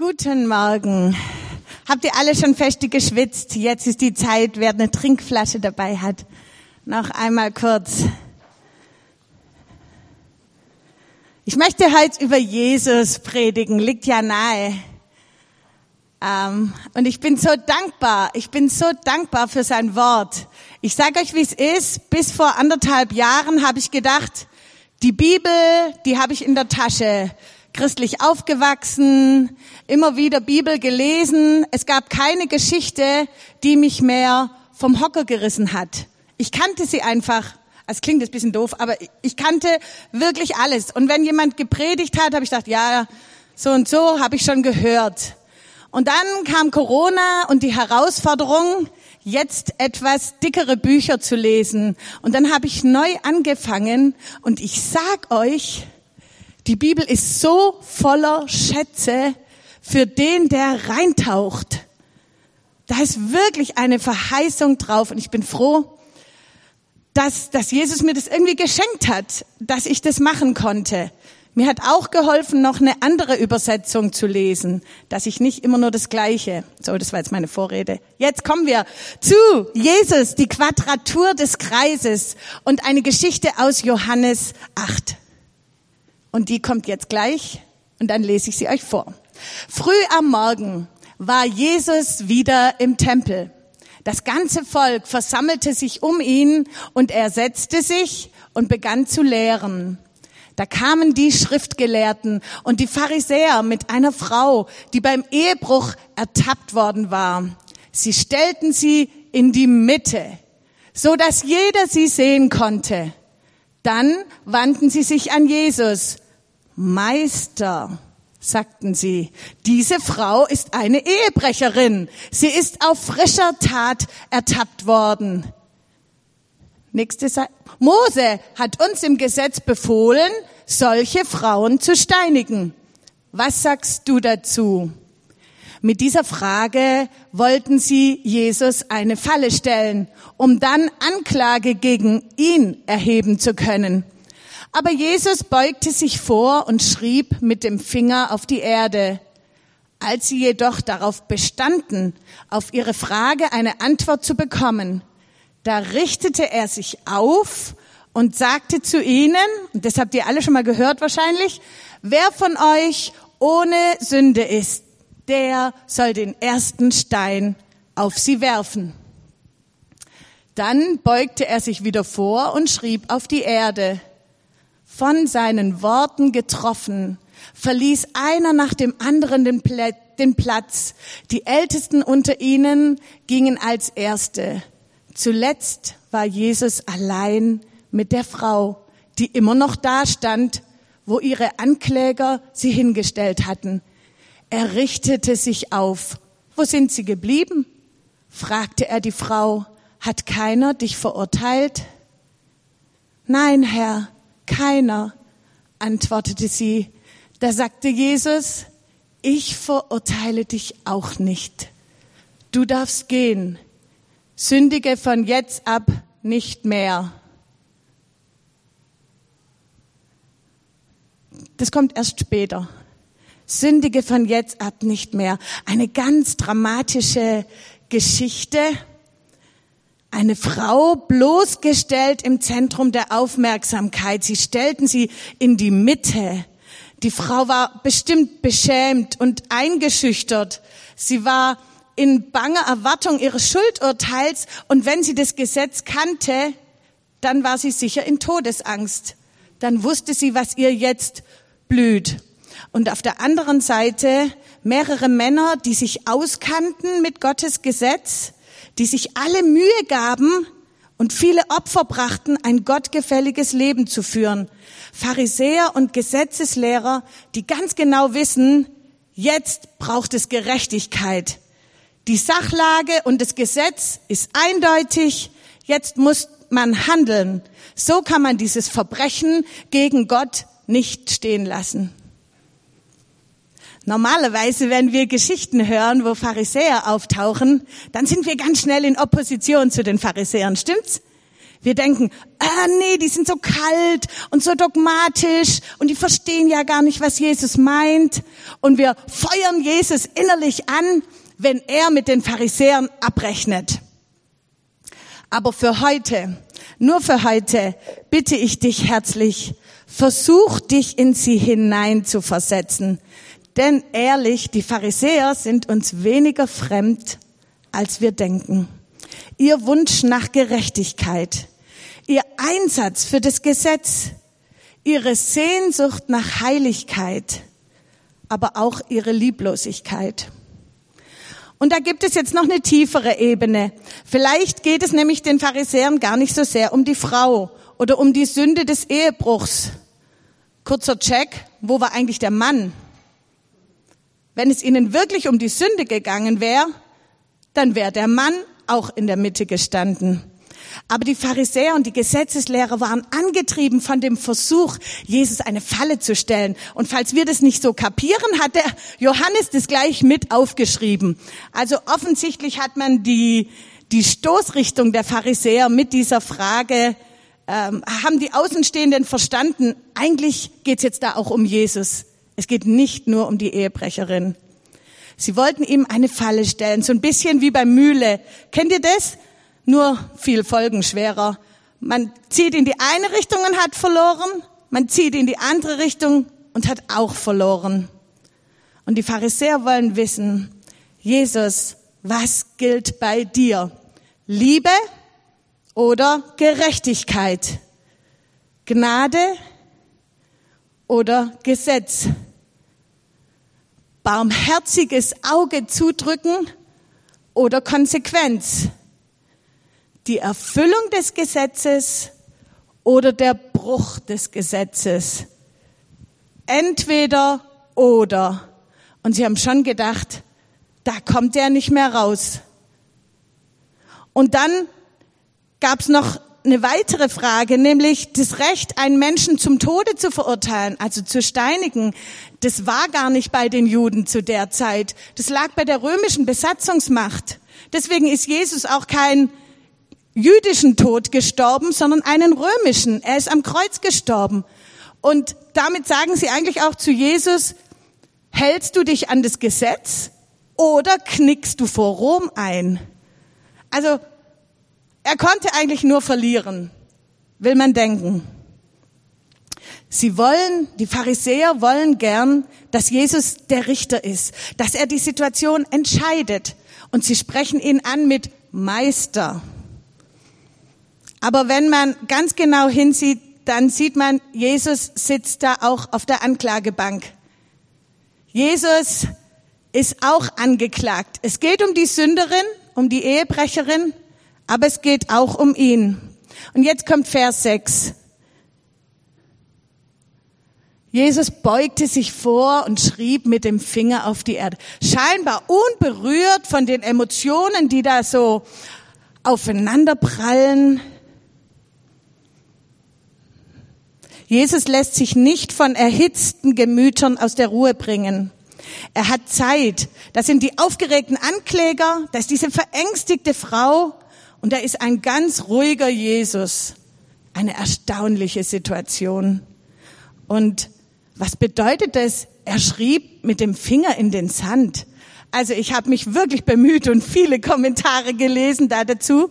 Guten Morgen. Habt ihr alle schon feste geschwitzt? Jetzt ist die Zeit, wer eine Trinkflasche dabei hat. Noch einmal kurz. Ich möchte heute über Jesus predigen, liegt ja nahe. Ähm, und ich bin so dankbar, ich bin so dankbar für sein Wort. Ich sage euch, wie es ist. Bis vor anderthalb Jahren habe ich gedacht, die Bibel, die habe ich in der Tasche christlich aufgewachsen, immer wieder Bibel gelesen. Es gab keine Geschichte, die mich mehr vom Hocker gerissen hat. Ich kannte sie einfach. Es klingt jetzt ein bisschen doof, aber ich kannte wirklich alles. Und wenn jemand gepredigt hat, habe ich gedacht, ja, so und so habe ich schon gehört. Und dann kam Corona und die Herausforderung, jetzt etwas dickere Bücher zu lesen. Und dann habe ich neu angefangen und ich sag euch, die Bibel ist so voller Schätze für den, der reintaucht. Da ist wirklich eine Verheißung drauf und ich bin froh, dass, dass Jesus mir das irgendwie geschenkt hat, dass ich das machen konnte. Mir hat auch geholfen, noch eine andere Übersetzung zu lesen, dass ich nicht immer nur das Gleiche. So, das war jetzt meine Vorrede. Jetzt kommen wir zu Jesus, die Quadratur des Kreises und eine Geschichte aus Johannes 8. Und die kommt jetzt gleich und dann lese ich sie euch vor. Früh am Morgen war Jesus wieder im Tempel. Das ganze Volk versammelte sich um ihn und er setzte sich und begann zu lehren. Da kamen die Schriftgelehrten und die Pharisäer mit einer Frau, die beim Ehebruch ertappt worden war. Sie stellten sie in die Mitte, so dass jeder sie sehen konnte. Dann wandten sie sich an Jesus. Meister, sagten sie, diese Frau ist eine Ehebrecherin. Sie ist auf frischer Tat ertappt worden. Nächste Seite. Mose hat uns im Gesetz befohlen, solche Frauen zu steinigen. Was sagst du dazu? Mit dieser Frage wollten sie Jesus eine Falle stellen, um dann Anklage gegen ihn erheben zu können. Aber Jesus beugte sich vor und schrieb mit dem Finger auf die Erde. Als sie jedoch darauf bestanden, auf ihre Frage eine Antwort zu bekommen, da richtete er sich auf und sagte zu ihnen, und das habt ihr alle schon mal gehört wahrscheinlich, wer von euch ohne Sünde ist, der soll den ersten Stein auf sie werfen. Dann beugte er sich wieder vor und schrieb auf die Erde. Von seinen Worten getroffen, verließ einer nach dem anderen den, Platz. Die Ältesten unter ihnen gingen als Erste. Zuletzt war Jesus allein mit der Frau, die immer noch da stand, wo ihre Ankläger sie hingestellt hatten. Er richtete sich auf. Wo sind sie geblieben? fragte er die Frau. Hat keiner dich verurteilt? Nein, Herr, keiner, antwortete sie. Da sagte Jesus, ich verurteile dich auch nicht. Du darfst gehen. Sündige von jetzt ab nicht mehr. Das kommt erst später. Sündige von jetzt ab nicht mehr. Eine ganz dramatische Geschichte. Eine Frau bloßgestellt im Zentrum der Aufmerksamkeit. Sie stellten sie in die Mitte. Die Frau war bestimmt beschämt und eingeschüchtert. Sie war in banger Erwartung ihres Schuldurteils und wenn sie das Gesetz kannte, dann war sie sicher in Todesangst. Dann wusste sie, was ihr jetzt blüht. Und auf der anderen Seite mehrere Männer, die sich auskannten mit Gottes Gesetz, die sich alle Mühe gaben und viele Opfer brachten, ein gottgefälliges Leben zu führen. Pharisäer und Gesetzeslehrer, die ganz genau wissen, jetzt braucht es Gerechtigkeit. Die Sachlage und das Gesetz ist eindeutig, jetzt muss man handeln. So kann man dieses Verbrechen gegen Gott nicht stehen lassen. Normalerweise, wenn wir Geschichten hören, wo Pharisäer auftauchen, dann sind wir ganz schnell in Opposition zu den Pharisäern, stimmt's? Wir denken, ah nee, die sind so kalt und so dogmatisch und die verstehen ja gar nicht, was Jesus meint. Und wir feuern Jesus innerlich an, wenn er mit den Pharisäern abrechnet. Aber für heute, nur für heute, bitte ich dich herzlich, versuch dich in sie hinein zu versetzen. Denn ehrlich, die Pharisäer sind uns weniger fremd, als wir denken. Ihr Wunsch nach Gerechtigkeit, ihr Einsatz für das Gesetz, ihre Sehnsucht nach Heiligkeit, aber auch ihre Lieblosigkeit. Und da gibt es jetzt noch eine tiefere Ebene. Vielleicht geht es nämlich den Pharisäern gar nicht so sehr um die Frau oder um die Sünde des Ehebruchs. Kurzer Check, wo war eigentlich der Mann? Wenn es ihnen wirklich um die Sünde gegangen wäre, dann wäre der Mann auch in der Mitte gestanden. Aber die Pharisäer und die Gesetzeslehrer waren angetrieben von dem Versuch, Jesus eine Falle zu stellen. Und falls wir das nicht so kapieren, hat der Johannes das gleich mit aufgeschrieben. Also offensichtlich hat man die, die Stoßrichtung der Pharisäer mit dieser Frage, ähm, haben die Außenstehenden verstanden, eigentlich geht's jetzt da auch um Jesus. Es geht nicht nur um die Ehebrecherin. Sie wollten ihm eine Falle stellen, so ein bisschen wie bei Mühle. Kennt ihr das? nur viel folgenschwerer. Man zieht in die eine Richtung und hat verloren, man zieht in die andere Richtung und hat auch verloren. Und die Pharisäer wollen wissen, Jesus, was gilt bei dir? Liebe oder Gerechtigkeit? Gnade oder Gesetz? Barmherziges Auge zudrücken oder Konsequenz? die Erfüllung des Gesetzes oder der Bruch des Gesetzes. Entweder oder. Und sie haben schon gedacht, da kommt er nicht mehr raus. Und dann gab es noch eine weitere Frage, nämlich das Recht, einen Menschen zum Tode zu verurteilen, also zu steinigen. Das war gar nicht bei den Juden zu der Zeit. Das lag bei der römischen Besatzungsmacht. Deswegen ist Jesus auch kein jüdischen Tod gestorben, sondern einen römischen. Er ist am Kreuz gestorben. Und damit sagen sie eigentlich auch zu Jesus, hältst du dich an das Gesetz oder knickst du vor Rom ein? Also, er konnte eigentlich nur verlieren, will man denken. Sie wollen, die Pharisäer wollen gern, dass Jesus der Richter ist, dass er die Situation entscheidet. Und sie sprechen ihn an mit Meister. Aber wenn man ganz genau hinsieht, dann sieht man, Jesus sitzt da auch auf der Anklagebank. Jesus ist auch angeklagt. Es geht um die Sünderin, um die Ehebrecherin, aber es geht auch um ihn. Und jetzt kommt Vers 6. Jesus beugte sich vor und schrieb mit dem Finger auf die Erde. Scheinbar unberührt von den Emotionen, die da so aufeinanderprallen. Jesus lässt sich nicht von erhitzten Gemütern aus der Ruhe bringen. Er hat Zeit. Das sind die aufgeregten Ankläger, das ist diese verängstigte Frau und da ist ein ganz ruhiger Jesus. Eine erstaunliche Situation. Und was bedeutet das? Er schrieb mit dem Finger in den Sand. Also ich habe mich wirklich bemüht und viele Kommentare gelesen da dazu.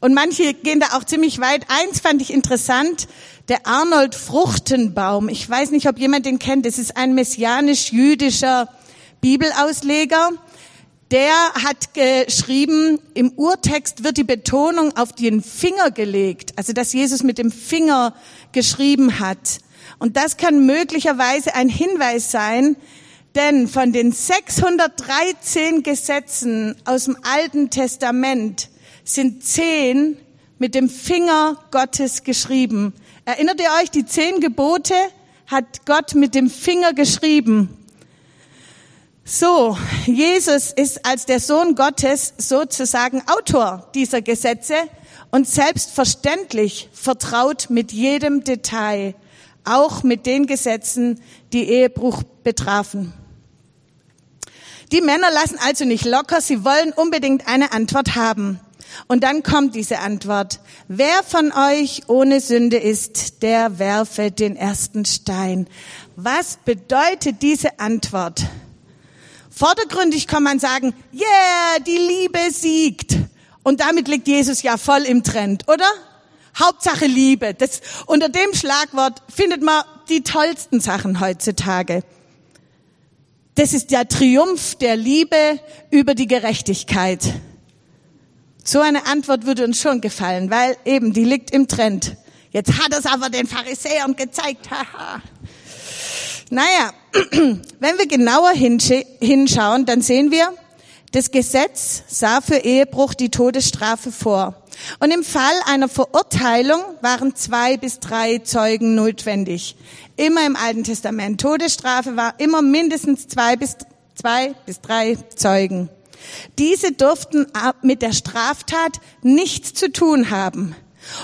Und manche gehen da auch ziemlich weit. Eins fand ich interessant der Arnold Fruchtenbaum. Ich weiß nicht, ob jemand den kennt. Das ist ein messianisch-jüdischer Bibelausleger. Der hat geschrieben, im Urtext wird die Betonung auf den Finger gelegt, also dass Jesus mit dem Finger geschrieben hat. Und das kann möglicherweise ein Hinweis sein, denn von den 613 Gesetzen aus dem Alten Testament sind zehn mit dem Finger Gottes geschrieben. Erinnert ihr euch, die zehn Gebote hat Gott mit dem Finger geschrieben. So, Jesus ist als der Sohn Gottes sozusagen Autor dieser Gesetze und selbstverständlich vertraut mit jedem Detail, auch mit den Gesetzen, die Ehebruch betrafen. Die Männer lassen also nicht locker, sie wollen unbedingt eine Antwort haben. Und dann kommt diese Antwort. Wer von euch ohne Sünde ist, der werfe den ersten Stein. Was bedeutet diese Antwort? Vordergründig kann man sagen, yeah, die Liebe siegt. Und damit liegt Jesus ja voll im Trend, oder? Hauptsache Liebe. Das, unter dem Schlagwort findet man die tollsten Sachen heutzutage. Das ist der Triumph der Liebe über die Gerechtigkeit. So eine Antwort würde uns schon gefallen, weil eben die liegt im Trend. Jetzt hat es aber den Pharisäern gezeigt. Haha. Naja, wenn wir genauer hinschauen, dann sehen wir, das Gesetz sah für Ehebruch die Todesstrafe vor. Und im Fall einer Verurteilung waren zwei bis drei Zeugen notwendig. Immer im Alten Testament. Todesstrafe war immer mindestens zwei bis, zwei bis drei Zeugen. Diese durften mit der Straftat nichts zu tun haben.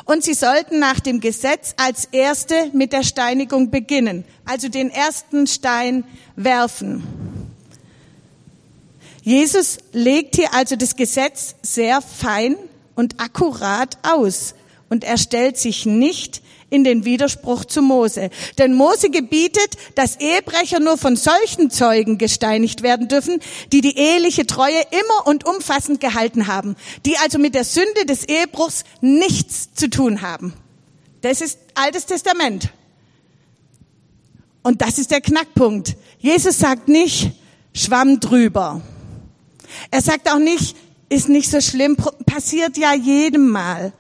Und sie sollten nach dem Gesetz als Erste mit der Steinigung beginnen, also den ersten Stein werfen. Jesus legt hier also das Gesetz sehr fein und akkurat aus und er stellt sich nicht in den Widerspruch zu Mose. Denn Mose gebietet, dass Ehebrecher nur von solchen Zeugen gesteinigt werden dürfen, die die eheliche Treue immer und umfassend gehalten haben, die also mit der Sünde des Ehebruchs nichts zu tun haben. Das ist Altes Testament. Und das ist der Knackpunkt. Jesus sagt nicht, schwamm drüber. Er sagt auch nicht, ist nicht so schlimm, passiert ja jedem Mal.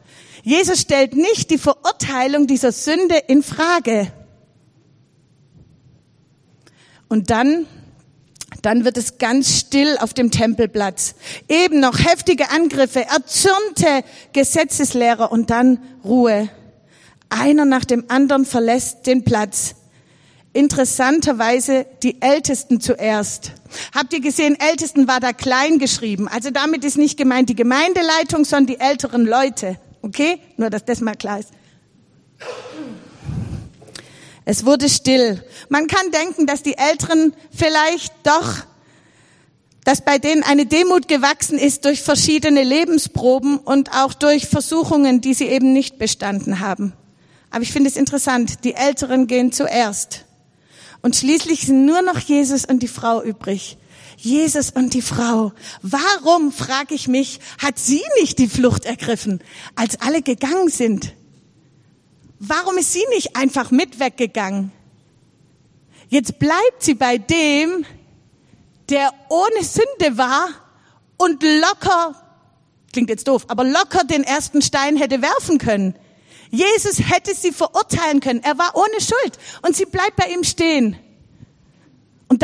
Jesus stellt nicht die Verurteilung dieser Sünde in Frage. Und dann, dann wird es ganz still auf dem Tempelplatz. Eben noch heftige Angriffe, erzürnte Gesetzeslehrer und dann Ruhe. Einer nach dem anderen verlässt den Platz. Interessanterweise die Ältesten zuerst. Habt ihr gesehen, Ältesten war da klein geschrieben. Also damit ist nicht gemeint die Gemeindeleitung, sondern die älteren Leute. Okay? Nur, dass das mal klar ist. Es wurde still. Man kann denken, dass die Älteren vielleicht doch, dass bei denen eine Demut gewachsen ist durch verschiedene Lebensproben und auch durch Versuchungen, die sie eben nicht bestanden haben. Aber ich finde es interessant, die Älteren gehen zuerst. Und schließlich sind nur noch Jesus und die Frau übrig. Jesus und die Frau. Warum, frage ich mich, hat sie nicht die Flucht ergriffen, als alle gegangen sind? Warum ist sie nicht einfach mit weggegangen? Jetzt bleibt sie bei dem, der ohne Sünde war und locker, klingt jetzt doof, aber locker den ersten Stein hätte werfen können. Jesus hätte sie verurteilen können. Er war ohne Schuld und sie bleibt bei ihm stehen.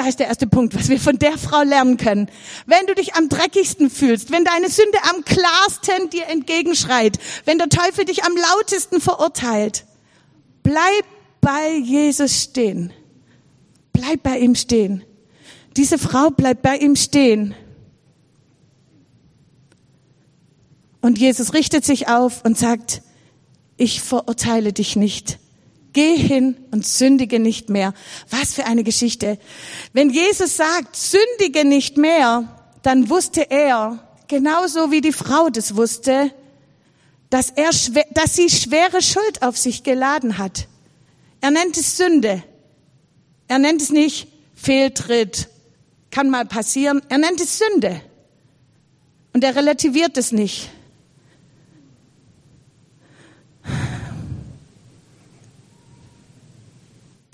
Da ist der erste Punkt, was wir von der Frau lernen können. Wenn du dich am dreckigsten fühlst, wenn deine Sünde am klarsten dir entgegenschreit, wenn der Teufel dich am lautesten verurteilt, bleib bei Jesus stehen. Bleib bei ihm stehen. Diese Frau bleibt bei ihm stehen. Und Jesus richtet sich auf und sagt, ich verurteile dich nicht. Geh hin und sündige nicht mehr. Was für eine Geschichte. Wenn Jesus sagt, sündige nicht mehr, dann wusste er, genauso wie die Frau das wusste, dass, er, dass sie schwere Schuld auf sich geladen hat. Er nennt es Sünde. Er nennt es nicht Fehltritt, kann mal passieren. Er nennt es Sünde. Und er relativiert es nicht.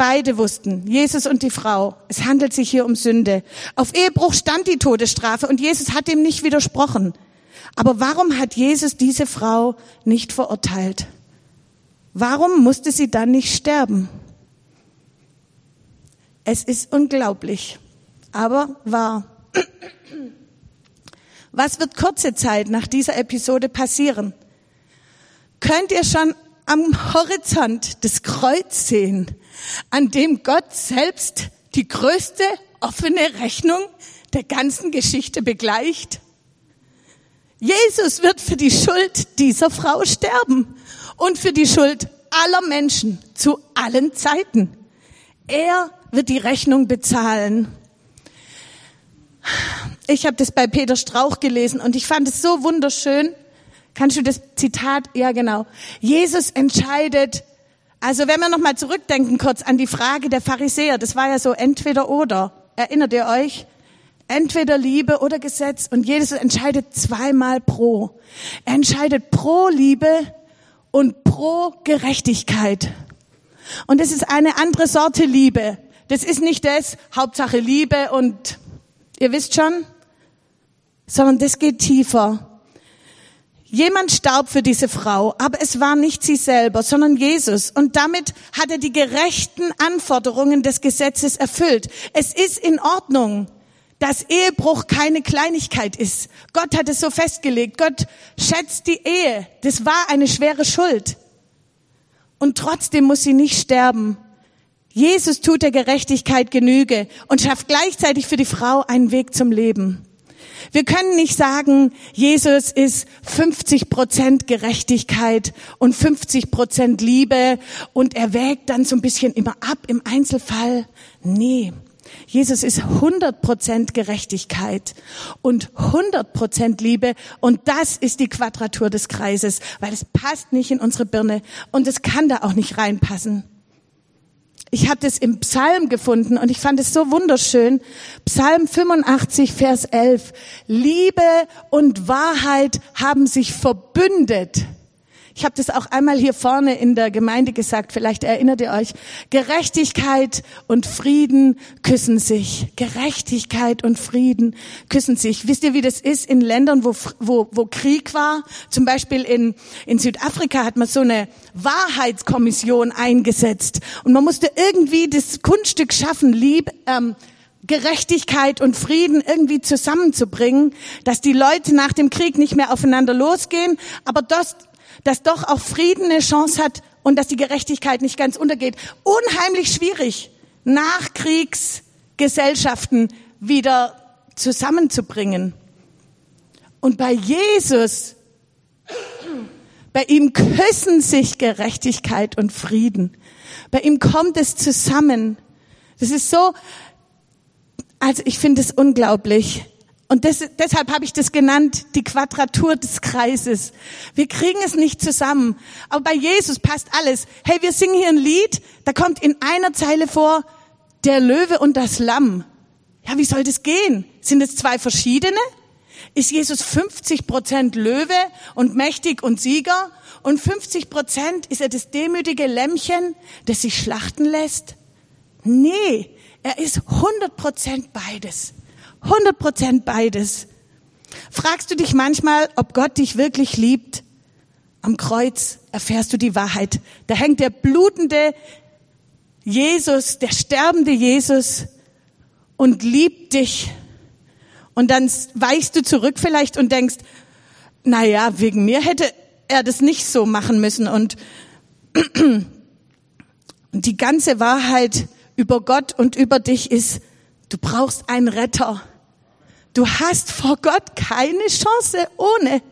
Beide wussten, Jesus und die Frau, es handelt sich hier um Sünde. Auf Ehebruch stand die Todesstrafe und Jesus hat ihm nicht widersprochen. Aber warum hat Jesus diese Frau nicht verurteilt? Warum musste sie dann nicht sterben? Es ist unglaublich, aber wahr. Was wird kurze Zeit nach dieser Episode passieren? Könnt ihr schon am Horizont das Kreuz sehen, an dem Gott selbst die größte offene Rechnung der ganzen Geschichte begleicht. Jesus wird für die Schuld dieser Frau sterben und für die Schuld aller Menschen zu allen Zeiten. Er wird die Rechnung bezahlen. Ich habe das bei Peter Strauch gelesen und ich fand es so wunderschön. Kannst du das Zitat? Ja, genau. Jesus entscheidet. Also wenn wir nochmal zurückdenken kurz an die Frage der Pharisäer, das war ja so entweder oder. Erinnert ihr euch? Entweder Liebe oder Gesetz. Und Jesus entscheidet zweimal pro. Er entscheidet pro Liebe und pro Gerechtigkeit. Und das ist eine andere Sorte Liebe. Das ist nicht das, Hauptsache Liebe und ihr wisst schon, sondern das geht tiefer. Jemand starb für diese Frau, aber es war nicht sie selber, sondern Jesus. Und damit hat er die gerechten Anforderungen des Gesetzes erfüllt. Es ist in Ordnung, dass Ehebruch keine Kleinigkeit ist. Gott hat es so festgelegt. Gott schätzt die Ehe. Das war eine schwere Schuld. Und trotzdem muss sie nicht sterben. Jesus tut der Gerechtigkeit Genüge und schafft gleichzeitig für die Frau einen Weg zum Leben. Wir können nicht sagen, Jesus ist 50 Prozent Gerechtigkeit und 50 Prozent Liebe und er wägt dann so ein bisschen immer ab im Einzelfall. Nee. Jesus ist 100 Prozent Gerechtigkeit und 100 Prozent Liebe und das ist die Quadratur des Kreises, weil es passt nicht in unsere Birne und es kann da auch nicht reinpassen. Ich habe das im Psalm gefunden und ich fand es so wunderschön. Psalm 85, Vers 11. Liebe und Wahrheit haben sich verbündet. Ich habe das auch einmal hier vorne in der Gemeinde gesagt, vielleicht erinnert ihr euch. Gerechtigkeit und Frieden küssen sich. Gerechtigkeit und Frieden küssen sich. Wisst ihr, wie das ist in Ländern, wo, wo, wo Krieg war? Zum Beispiel in, in Südafrika hat man so eine Wahrheitskommission eingesetzt. Und man musste irgendwie das Kunststück schaffen, lieb, ähm, Gerechtigkeit und Frieden irgendwie zusammenzubringen, dass die Leute nach dem Krieg nicht mehr aufeinander losgehen, aber das dass doch auch Frieden eine Chance hat und dass die Gerechtigkeit nicht ganz untergeht. Unheimlich schwierig, Nachkriegsgesellschaften wieder zusammenzubringen. Und bei Jesus, bei ihm küssen sich Gerechtigkeit und Frieden. Bei ihm kommt es zusammen. Das ist so, also ich finde es unglaublich. Und das, deshalb habe ich das genannt, die Quadratur des Kreises. Wir kriegen es nicht zusammen. Aber bei Jesus passt alles. Hey, wir singen hier ein Lied, da kommt in einer Zeile vor, der Löwe und das Lamm. Ja, wie soll das gehen? Sind es zwei verschiedene? Ist Jesus 50 Prozent Löwe und mächtig und Sieger? Und 50 Prozent ist er das demütige Lämmchen, das sich schlachten lässt? Nee, er ist 100 Prozent beides. 100 Prozent beides. Fragst du dich manchmal, ob Gott dich wirklich liebt? Am Kreuz erfährst du die Wahrheit. Da hängt der blutende Jesus, der sterbende Jesus und liebt dich. Und dann weichst du zurück vielleicht und denkst, na ja, wegen mir hätte er das nicht so machen müssen. Und, und die ganze Wahrheit über Gott und über dich ist, du brauchst einen Retter. Du hast vor Gott keine Chance ohne.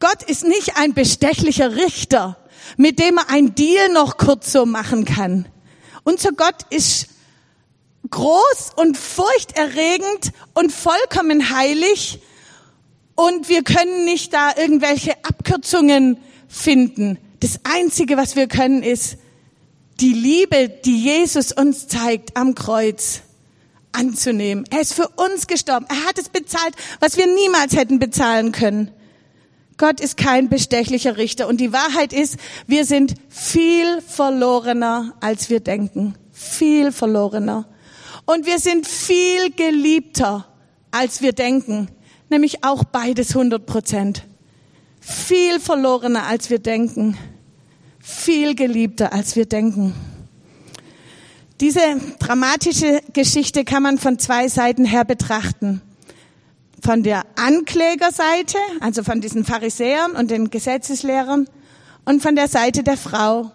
Gott ist nicht ein bestechlicher Richter, mit dem er ein Deal noch kurz so machen kann. Unser Gott ist groß und furchterregend und vollkommen heilig und wir können nicht da irgendwelche Abkürzungen finden. Das Einzige, was wir können, ist die Liebe, die Jesus uns zeigt am Kreuz anzunehmen. Er ist für uns gestorben. Er hat es bezahlt, was wir niemals hätten bezahlen können. Gott ist kein bestechlicher Richter. Und die Wahrheit ist, wir sind viel verlorener, als wir denken. Viel verlorener. Und wir sind viel geliebter, als wir denken. Nämlich auch beides 100 Prozent. Viel verlorener, als wir denken. Viel geliebter, als wir denken. Diese dramatische Geschichte kann man von zwei Seiten her betrachten. Von der Anklägerseite, also von diesen Pharisäern und den Gesetzeslehrern, und von der Seite der Frau.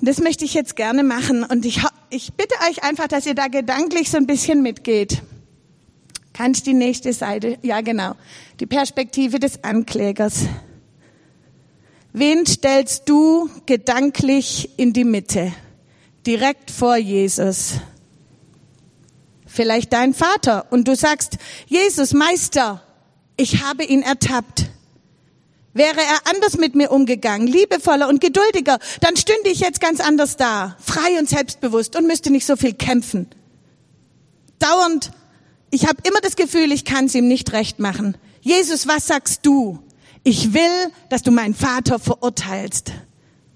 Und das möchte ich jetzt gerne machen. Und ich, ich bitte euch einfach, dass ihr da gedanklich so ein bisschen mitgeht. Kannst die nächste Seite? Ja, genau. Die Perspektive des Anklägers. Wen stellst du gedanklich in die Mitte? Direkt vor Jesus. Vielleicht dein Vater und du sagst, Jesus, Meister, ich habe ihn ertappt. Wäre er anders mit mir umgegangen, liebevoller und geduldiger, dann stünde ich jetzt ganz anders da, frei und selbstbewusst und müsste nicht so viel kämpfen. Dauernd, ich habe immer das Gefühl, ich kann es ihm nicht recht machen. Jesus, was sagst du? Ich will, dass du meinen Vater verurteilst.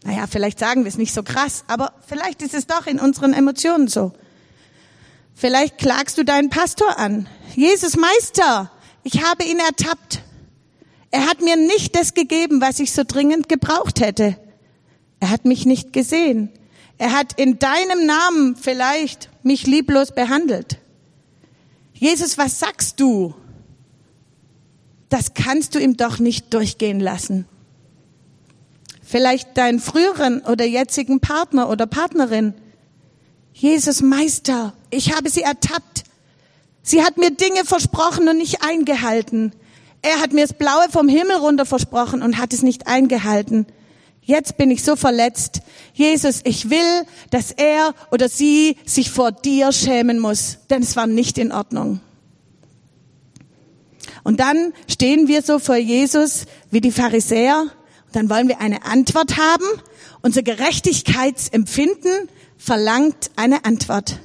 Naja, vielleicht sagen wir es nicht so krass, aber vielleicht ist es doch in unseren Emotionen so. Vielleicht klagst du deinen Pastor an. Jesus Meister, ich habe ihn ertappt. Er hat mir nicht das gegeben, was ich so dringend gebraucht hätte. Er hat mich nicht gesehen. Er hat in deinem Namen vielleicht mich lieblos behandelt. Jesus, was sagst du? Das kannst du ihm doch nicht durchgehen lassen. Vielleicht deinen früheren oder jetzigen Partner oder Partnerin. Jesus Meister, ich habe sie ertappt. Sie hat mir Dinge versprochen und nicht eingehalten. Er hat mir das Blaue vom Himmel runter versprochen und hat es nicht eingehalten. Jetzt bin ich so verletzt. Jesus, ich will, dass er oder sie sich vor dir schämen muss, denn es war nicht in Ordnung. Und dann stehen wir so vor Jesus wie die Pharisäer dann wollen wir eine Antwort haben. Unser Gerechtigkeitsempfinden verlangt eine Antwort.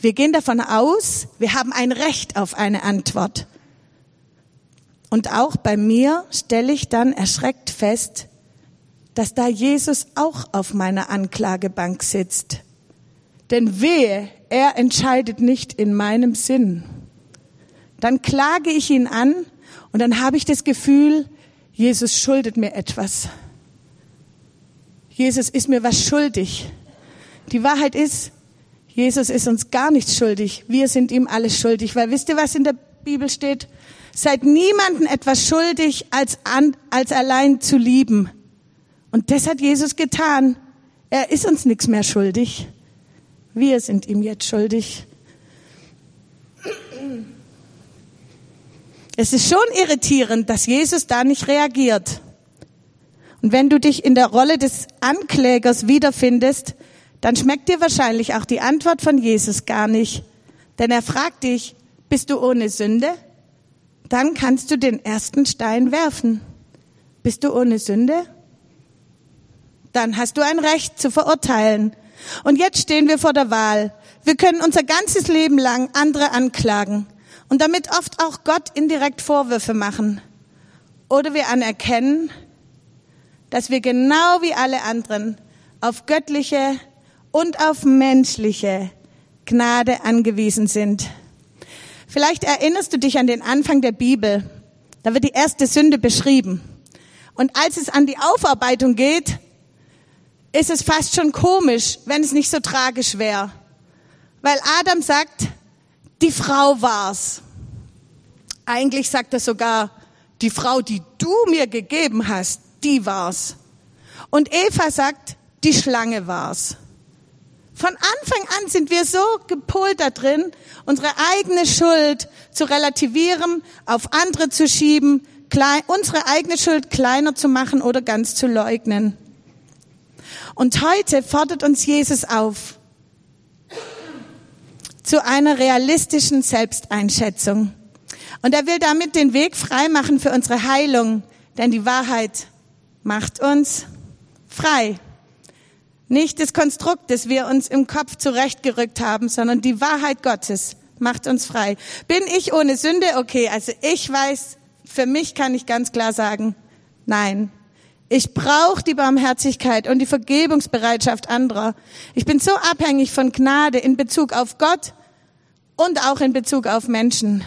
Wir gehen davon aus, wir haben ein Recht auf eine Antwort. Und auch bei mir stelle ich dann erschreckt fest, dass da Jesus auch auf meiner Anklagebank sitzt. Denn wehe, er entscheidet nicht in meinem Sinn. Dann klage ich ihn an und dann habe ich das Gefühl, Jesus schuldet mir etwas. Jesus ist mir was schuldig. Die Wahrheit ist, Jesus ist uns gar nichts schuldig. Wir sind ihm alles schuldig. Weil wisst ihr, was in der Bibel steht? Seid niemanden etwas schuldig, als, an, als allein zu lieben. Und das hat Jesus getan. Er ist uns nichts mehr schuldig. Wir sind ihm jetzt schuldig. Es ist schon irritierend, dass Jesus da nicht reagiert. Und wenn du dich in der Rolle des Anklägers wiederfindest, dann schmeckt dir wahrscheinlich auch die Antwort von Jesus gar nicht. Denn er fragt dich, bist du ohne Sünde? dann kannst du den ersten Stein werfen. Bist du ohne Sünde? Dann hast du ein Recht zu verurteilen. Und jetzt stehen wir vor der Wahl. Wir können unser ganzes Leben lang andere anklagen und damit oft auch Gott indirekt Vorwürfe machen. Oder wir anerkennen, dass wir genau wie alle anderen auf göttliche und auf menschliche Gnade angewiesen sind. Vielleicht erinnerst du dich an den Anfang der Bibel. Da wird die erste Sünde beschrieben. Und als es an die Aufarbeitung geht, ist es fast schon komisch, wenn es nicht so tragisch wäre. Weil Adam sagt, die Frau war's. Eigentlich sagt er sogar, die Frau, die du mir gegeben hast, die war's. Und Eva sagt, die Schlange war's. Von Anfang an sind wir so gepolt da drin, unsere eigene Schuld zu relativieren, auf andere zu schieben, unsere eigene Schuld kleiner zu machen oder ganz zu leugnen. Und heute fordert uns Jesus auf zu einer realistischen Selbsteinschätzung. Und er will damit den Weg frei machen für unsere Heilung, denn die Wahrheit macht uns frei. Nicht das Konstrukt, das wir uns im Kopf zurechtgerückt haben, sondern die Wahrheit Gottes macht uns frei. Bin ich ohne Sünde? Okay, also ich weiß, für mich kann ich ganz klar sagen, nein. Ich brauche die Barmherzigkeit und die Vergebungsbereitschaft anderer. Ich bin so abhängig von Gnade in Bezug auf Gott und auch in Bezug auf Menschen.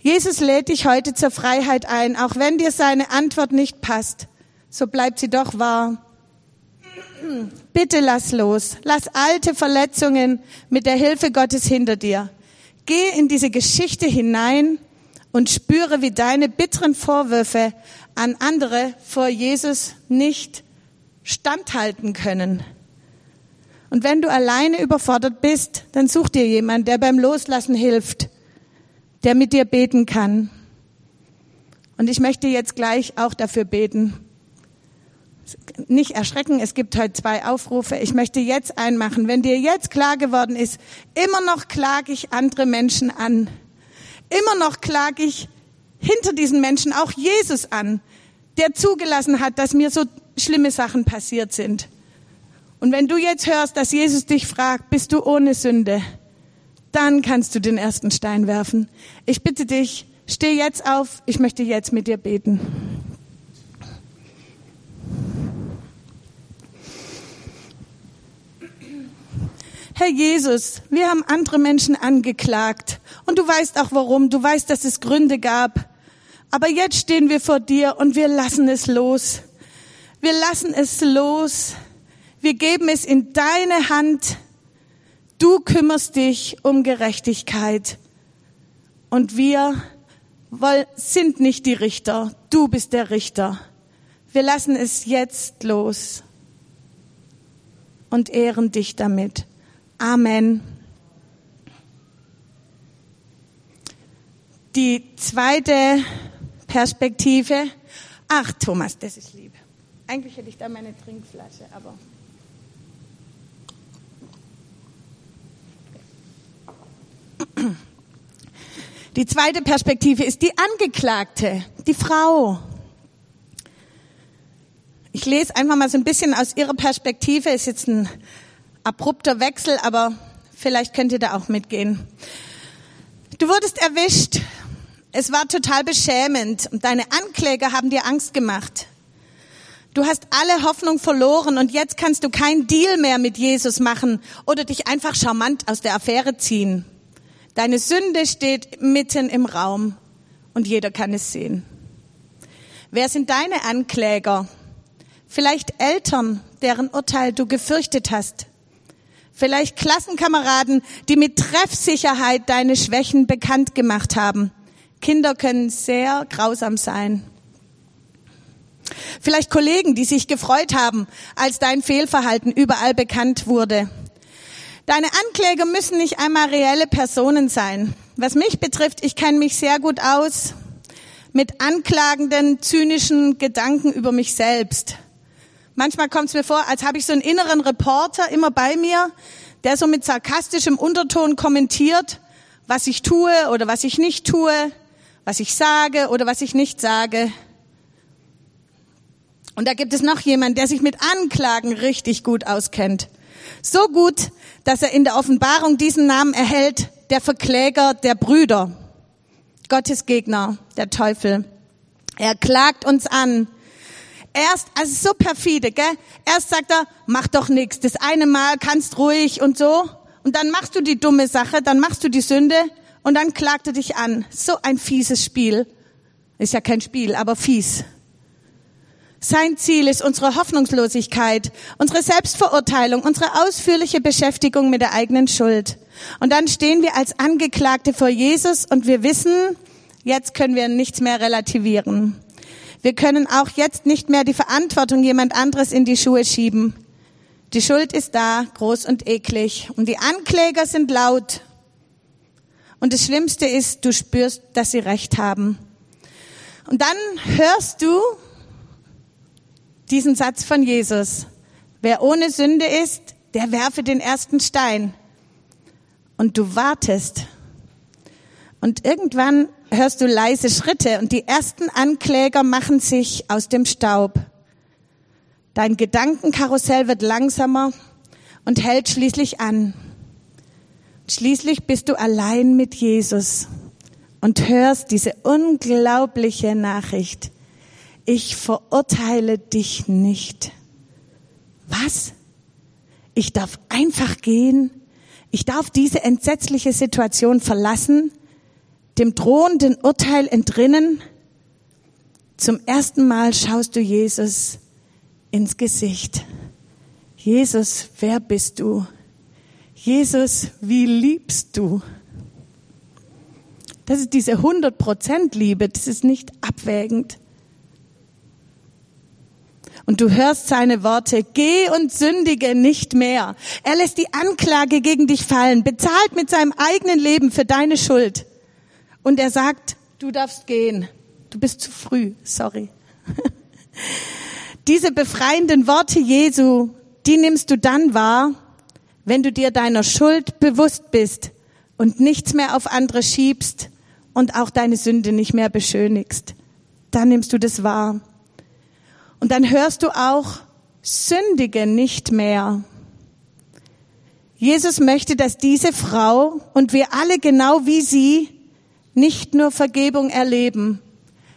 Jesus lädt dich heute zur Freiheit ein, auch wenn dir seine Antwort nicht passt, so bleibt sie doch wahr. Bitte lass los. Lass alte Verletzungen mit der Hilfe Gottes hinter dir. Geh in diese Geschichte hinein und spüre, wie deine bitteren Vorwürfe an andere vor Jesus nicht standhalten können. Und wenn du alleine überfordert bist, dann such dir jemand, der beim Loslassen hilft, der mit dir beten kann. Und ich möchte jetzt gleich auch dafür beten nicht erschrecken, es gibt heute zwei Aufrufe. Ich möchte jetzt einmachen. Wenn dir jetzt klar geworden ist, immer noch klage ich andere Menschen an. Immer noch klage ich hinter diesen Menschen auch Jesus an. der zugelassen hat, dass mir so schlimme Sachen passiert sind. Und wenn du jetzt hörst, dass Jesus dich fragt, bist du ohne Sünde, dann kannst du den ersten Stein werfen. Ich bitte dich, steh jetzt auf, ich möchte jetzt mit dir beten. Herr Jesus, wir haben andere Menschen angeklagt und du weißt auch warum, du weißt, dass es Gründe gab. Aber jetzt stehen wir vor dir und wir lassen es los. Wir lassen es los. Wir geben es in deine Hand. Du kümmerst dich um Gerechtigkeit. Und wir sind nicht die Richter. Du bist der Richter. Wir lassen es jetzt los und ehren dich damit. Amen. Die zweite Perspektive. Ach, Thomas, das ist lieb. Eigentlich hätte ich da meine Trinkflasche, aber. Die zweite Perspektive ist die Angeklagte, die Frau. Ich lese einfach mal so ein bisschen aus ihrer Perspektive. Ist jetzt ein abrupter Wechsel, aber vielleicht könnt ihr da auch mitgehen. Du wurdest erwischt. Es war total beschämend und deine Ankläger haben dir Angst gemacht. Du hast alle Hoffnung verloren und jetzt kannst du kein Deal mehr mit Jesus machen oder dich einfach charmant aus der Affäre ziehen. Deine Sünde steht mitten im Raum und jeder kann es sehen. Wer sind deine Ankläger? Vielleicht Eltern, deren Urteil du gefürchtet hast. Vielleicht Klassenkameraden, die mit Treffsicherheit deine Schwächen bekannt gemacht haben. Kinder können sehr grausam sein. Vielleicht Kollegen, die sich gefreut haben, als dein Fehlverhalten überall bekannt wurde. Deine Ankläger müssen nicht einmal reelle Personen sein. Was mich betrifft, ich kenne mich sehr gut aus mit anklagenden, zynischen Gedanken über mich selbst. Manchmal kommt es mir vor, als habe ich so einen inneren Reporter immer bei mir, der so mit sarkastischem Unterton kommentiert, was ich tue oder was ich nicht tue, was ich sage oder was ich nicht sage. Und da gibt es noch jemand, der sich mit Anklagen richtig gut auskennt. So gut, dass er in der Offenbarung diesen Namen erhält, der Verkläger der Brüder. Gottes Gegner, der Teufel. Er klagt uns an. Erst, also so perfide, gell? Erst sagt er, mach doch nichts. Das eine Mal kannst ruhig und so. Und dann machst du die dumme Sache, dann machst du die Sünde und dann klagt er dich an. So ein fieses Spiel. Ist ja kein Spiel, aber fies. Sein Ziel ist unsere Hoffnungslosigkeit, unsere Selbstverurteilung, unsere ausführliche Beschäftigung mit der eigenen Schuld. Und dann stehen wir als Angeklagte vor Jesus und wir wissen, jetzt können wir nichts mehr relativieren. Wir können auch jetzt nicht mehr die Verantwortung jemand anderes in die Schuhe schieben. Die Schuld ist da, groß und eklig. Und die Ankläger sind laut. Und das Schlimmste ist, du spürst, dass sie recht haben. Und dann hörst du diesen Satz von Jesus. Wer ohne Sünde ist, der werfe den ersten Stein. Und du wartest. Und irgendwann hörst du leise Schritte und die ersten Ankläger machen sich aus dem Staub. Dein Gedankenkarussell wird langsamer und hält schließlich an. Schließlich bist du allein mit Jesus und hörst diese unglaubliche Nachricht ich verurteile dich nicht. Was? Ich darf einfach gehen? Ich darf diese entsetzliche Situation verlassen, dem drohenden Urteil entrinnen? Zum ersten Mal schaust du Jesus ins Gesicht. Jesus, wer bist du? Jesus, wie liebst du? Das ist diese 100% Liebe, das ist nicht abwägend. Und du hörst seine Worte, geh und sündige nicht mehr. Er lässt die Anklage gegen dich fallen, bezahlt mit seinem eigenen Leben für deine Schuld. Und er sagt, du darfst gehen. Du bist zu früh, sorry. Diese befreienden Worte Jesu, die nimmst du dann wahr, wenn du dir deiner Schuld bewusst bist und nichts mehr auf andere schiebst und auch deine Sünde nicht mehr beschönigst. Dann nimmst du das wahr. Und dann hörst du auch, sündige nicht mehr. Jesus möchte, dass diese Frau und wir alle genau wie sie nicht nur Vergebung erleben,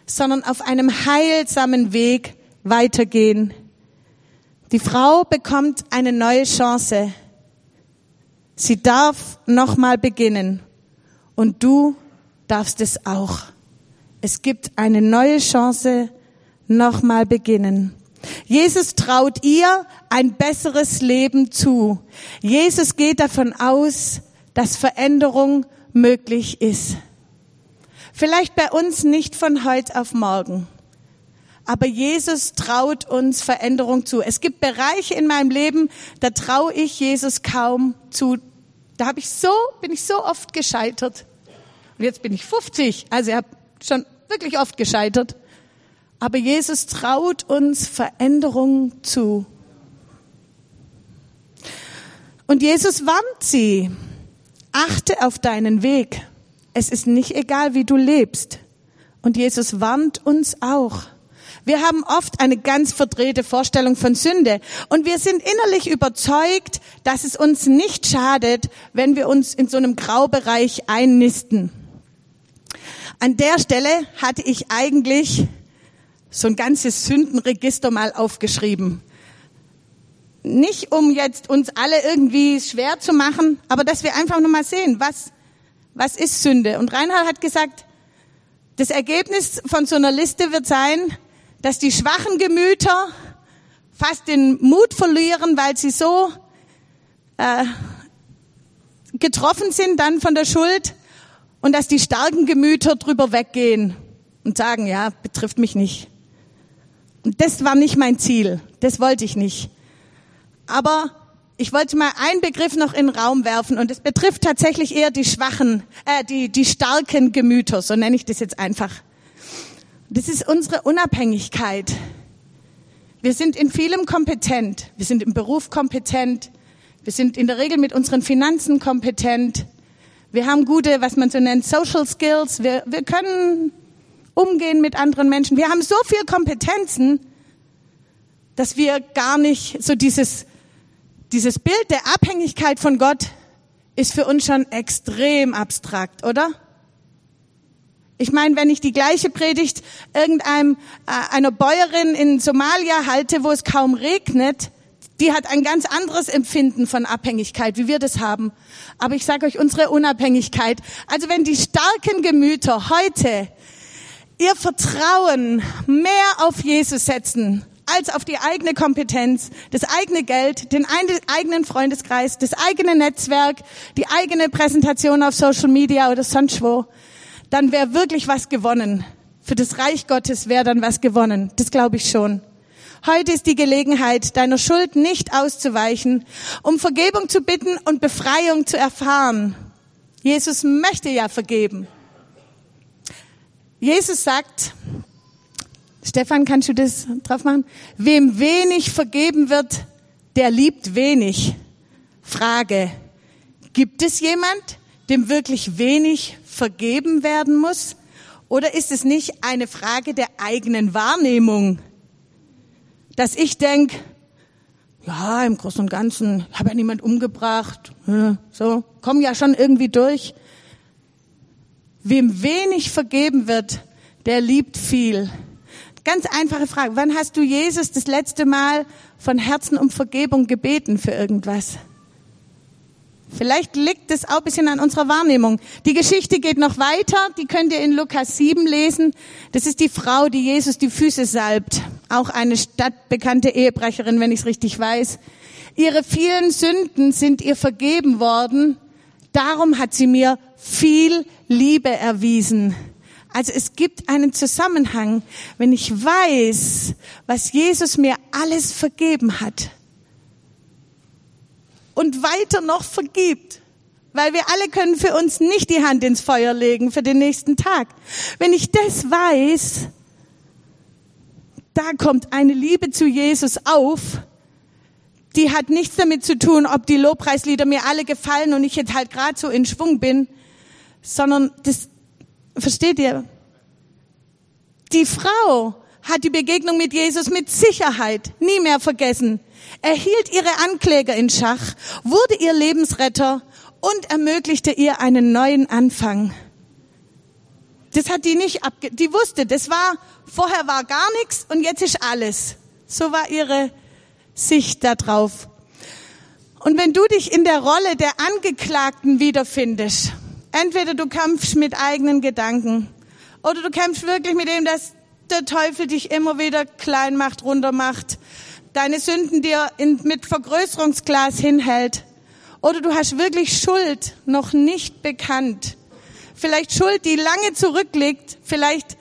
sondern auf einem heilsamen Weg weitergehen. Die Frau bekommt eine neue Chance. Sie darf nochmal beginnen. Und du darfst es auch. Es gibt eine neue Chance, nochmal beginnen. Jesus traut ihr ein besseres Leben zu. Jesus geht davon aus, dass Veränderung möglich ist. Vielleicht bei uns nicht von heute auf morgen. Aber Jesus traut uns Veränderung zu. Es gibt Bereiche in meinem Leben, da traue ich Jesus kaum zu. Da habe ich so, bin ich so oft gescheitert. Und jetzt bin ich 50, also ich habe schon wirklich oft gescheitert. Aber Jesus traut uns Veränderung zu. Und Jesus warnt sie. Achte auf deinen Weg. Es ist nicht egal, wie du lebst. Und Jesus warnt uns auch. Wir haben oft eine ganz verdrehte Vorstellung von Sünde und wir sind innerlich überzeugt, dass es uns nicht schadet, wenn wir uns in so einem Graubereich einnisten. An der Stelle hatte ich eigentlich so ein ganzes Sündenregister mal aufgeschrieben. Nicht um jetzt uns alle irgendwie schwer zu machen, aber dass wir einfach nur mal sehen, was, was ist Sünde. Und Reinhard hat gesagt, das Ergebnis von so einer Liste wird sein, dass die schwachen Gemüter fast den Mut verlieren, weil sie so äh, getroffen sind dann von der Schuld und dass die starken Gemüter drüber weggehen und sagen, ja, betrifft mich nicht. Das war nicht mein Ziel. Das wollte ich nicht. Aber ich wollte mal einen Begriff noch in den Raum werfen und es betrifft tatsächlich eher die schwachen, äh, die, die starken Gemüter, so nenne ich das jetzt einfach. Das ist unsere Unabhängigkeit. Wir sind in vielem kompetent. Wir sind im Beruf kompetent. Wir sind in der Regel mit unseren Finanzen kompetent. Wir haben gute, was man so nennt, Social Skills. Wir, wir können umgehen mit anderen Menschen. Wir haben so viel Kompetenzen, dass wir gar nicht so dieses, dieses Bild der Abhängigkeit von Gott ist für uns schon extrem abstrakt, oder? Ich meine, wenn ich die gleiche Predigt irgendeinem äh, einer Bäuerin in Somalia halte, wo es kaum regnet, die hat ein ganz anderes Empfinden von Abhängigkeit, wie wir das haben. Aber ich sage euch unsere Unabhängigkeit. Also wenn die starken Gemüter heute ihr Vertrauen mehr auf Jesus setzen als auf die eigene Kompetenz, das eigene Geld, den eigenen Freundeskreis, das eigene Netzwerk, die eigene Präsentation auf Social Media oder sonst wo, dann wäre wirklich was gewonnen. Für das Reich Gottes wäre dann was gewonnen. Das glaube ich schon. Heute ist die Gelegenheit, deiner Schuld nicht auszuweichen, um Vergebung zu bitten und Befreiung zu erfahren. Jesus möchte ja vergeben. Jesus sagt, Stefan, kannst du das drauf machen? Wem wenig vergeben wird, der liebt wenig. Frage, gibt es jemand, dem wirklich wenig vergeben werden muss? Oder ist es nicht eine Frage der eigenen Wahrnehmung? Dass ich denke, ja, im Großen und Ganzen habe ja niemand umgebracht, so, komm ja schon irgendwie durch. Wem wenig vergeben wird, der liebt viel. Ganz einfache Frage. Wann hast du Jesus das letzte Mal von Herzen um Vergebung gebeten für irgendwas? Vielleicht liegt es auch ein bisschen an unserer Wahrnehmung. Die Geschichte geht noch weiter, die könnt ihr in Lukas 7 lesen. Das ist die Frau, die Jesus die Füße salbt. Auch eine stadtbekannte Ehebrecherin, wenn ich es richtig weiß. Ihre vielen Sünden sind ihr vergeben worden. Darum hat sie mir viel Liebe erwiesen. Also es gibt einen Zusammenhang, wenn ich weiß, was Jesus mir alles vergeben hat und weiter noch vergibt. Weil wir alle können für uns nicht die Hand ins Feuer legen für den nächsten Tag. Wenn ich das weiß, da kommt eine Liebe zu Jesus auf, die hat nichts damit zu tun, ob die Lobpreislieder mir alle gefallen und ich jetzt halt gerade so in Schwung bin, sondern das, versteht ihr? Die Frau hat die Begegnung mit Jesus mit Sicherheit nie mehr vergessen. Er hielt ihre Ankläger in Schach, wurde ihr Lebensretter und ermöglichte ihr einen neuen Anfang. Das hat die nicht abge, die wusste, das war, vorher war gar nichts und jetzt ist alles. So war ihre Sicht darauf. Und wenn du dich in der Rolle der Angeklagten wiederfindest, entweder du kämpfst mit eigenen Gedanken oder du kämpfst wirklich mit dem, dass der Teufel dich immer wieder klein macht, runter macht, deine Sünden dir in, mit Vergrößerungsglas hinhält. Oder du hast wirklich Schuld noch nicht bekannt. Vielleicht Schuld, die lange zurückliegt, vielleicht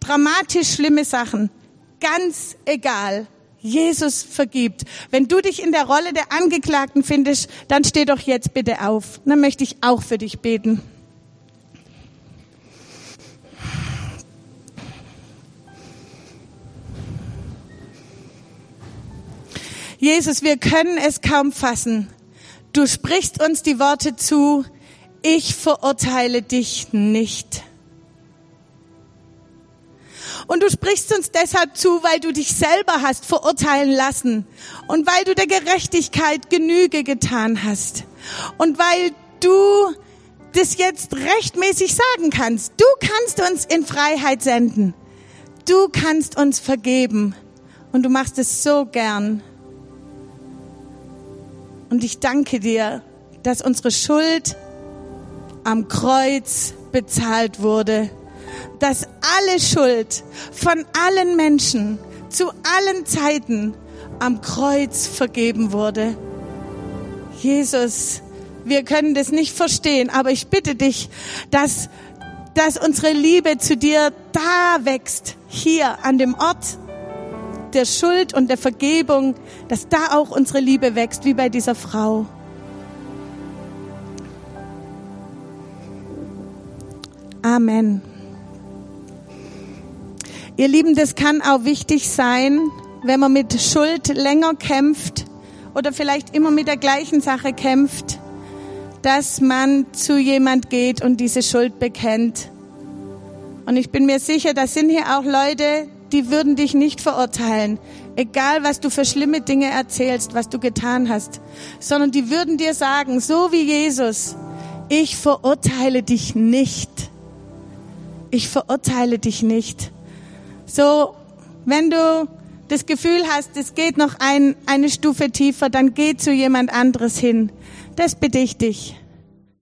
dramatisch schlimme Sachen. Ganz egal. Jesus vergibt. Wenn du dich in der Rolle der Angeklagten findest, dann steh doch jetzt bitte auf. Dann möchte ich auch für dich beten. Jesus, wir können es kaum fassen. Du sprichst uns die Worte zu, ich verurteile dich nicht. Und du sprichst uns deshalb zu, weil du dich selber hast verurteilen lassen und weil du der Gerechtigkeit Genüge getan hast und weil du das jetzt rechtmäßig sagen kannst. Du kannst uns in Freiheit senden. Du kannst uns vergeben. Und du machst es so gern. Und ich danke dir, dass unsere Schuld am Kreuz bezahlt wurde, dass alle Schuld von allen Menschen zu allen Zeiten am Kreuz vergeben wurde. Jesus, wir können das nicht verstehen, aber ich bitte dich, dass, dass unsere Liebe zu dir da wächst, hier an dem Ort, der Schuld und der Vergebung, dass da auch unsere Liebe wächst, wie bei dieser Frau. Amen. Ihr Lieben, das kann auch wichtig sein, wenn man mit Schuld länger kämpft oder vielleicht immer mit der gleichen Sache kämpft, dass man zu jemand geht und diese Schuld bekennt. Und ich bin mir sicher, da sind hier auch Leute, die würden dich nicht verurteilen, egal was du für schlimme Dinge erzählst, was du getan hast, sondern die würden dir sagen, so wie Jesus, ich verurteile dich nicht. Ich verurteile dich nicht. So, wenn du das Gefühl hast, es geht noch ein, eine Stufe tiefer, dann geh zu jemand anderes hin. Das bitte ich dich.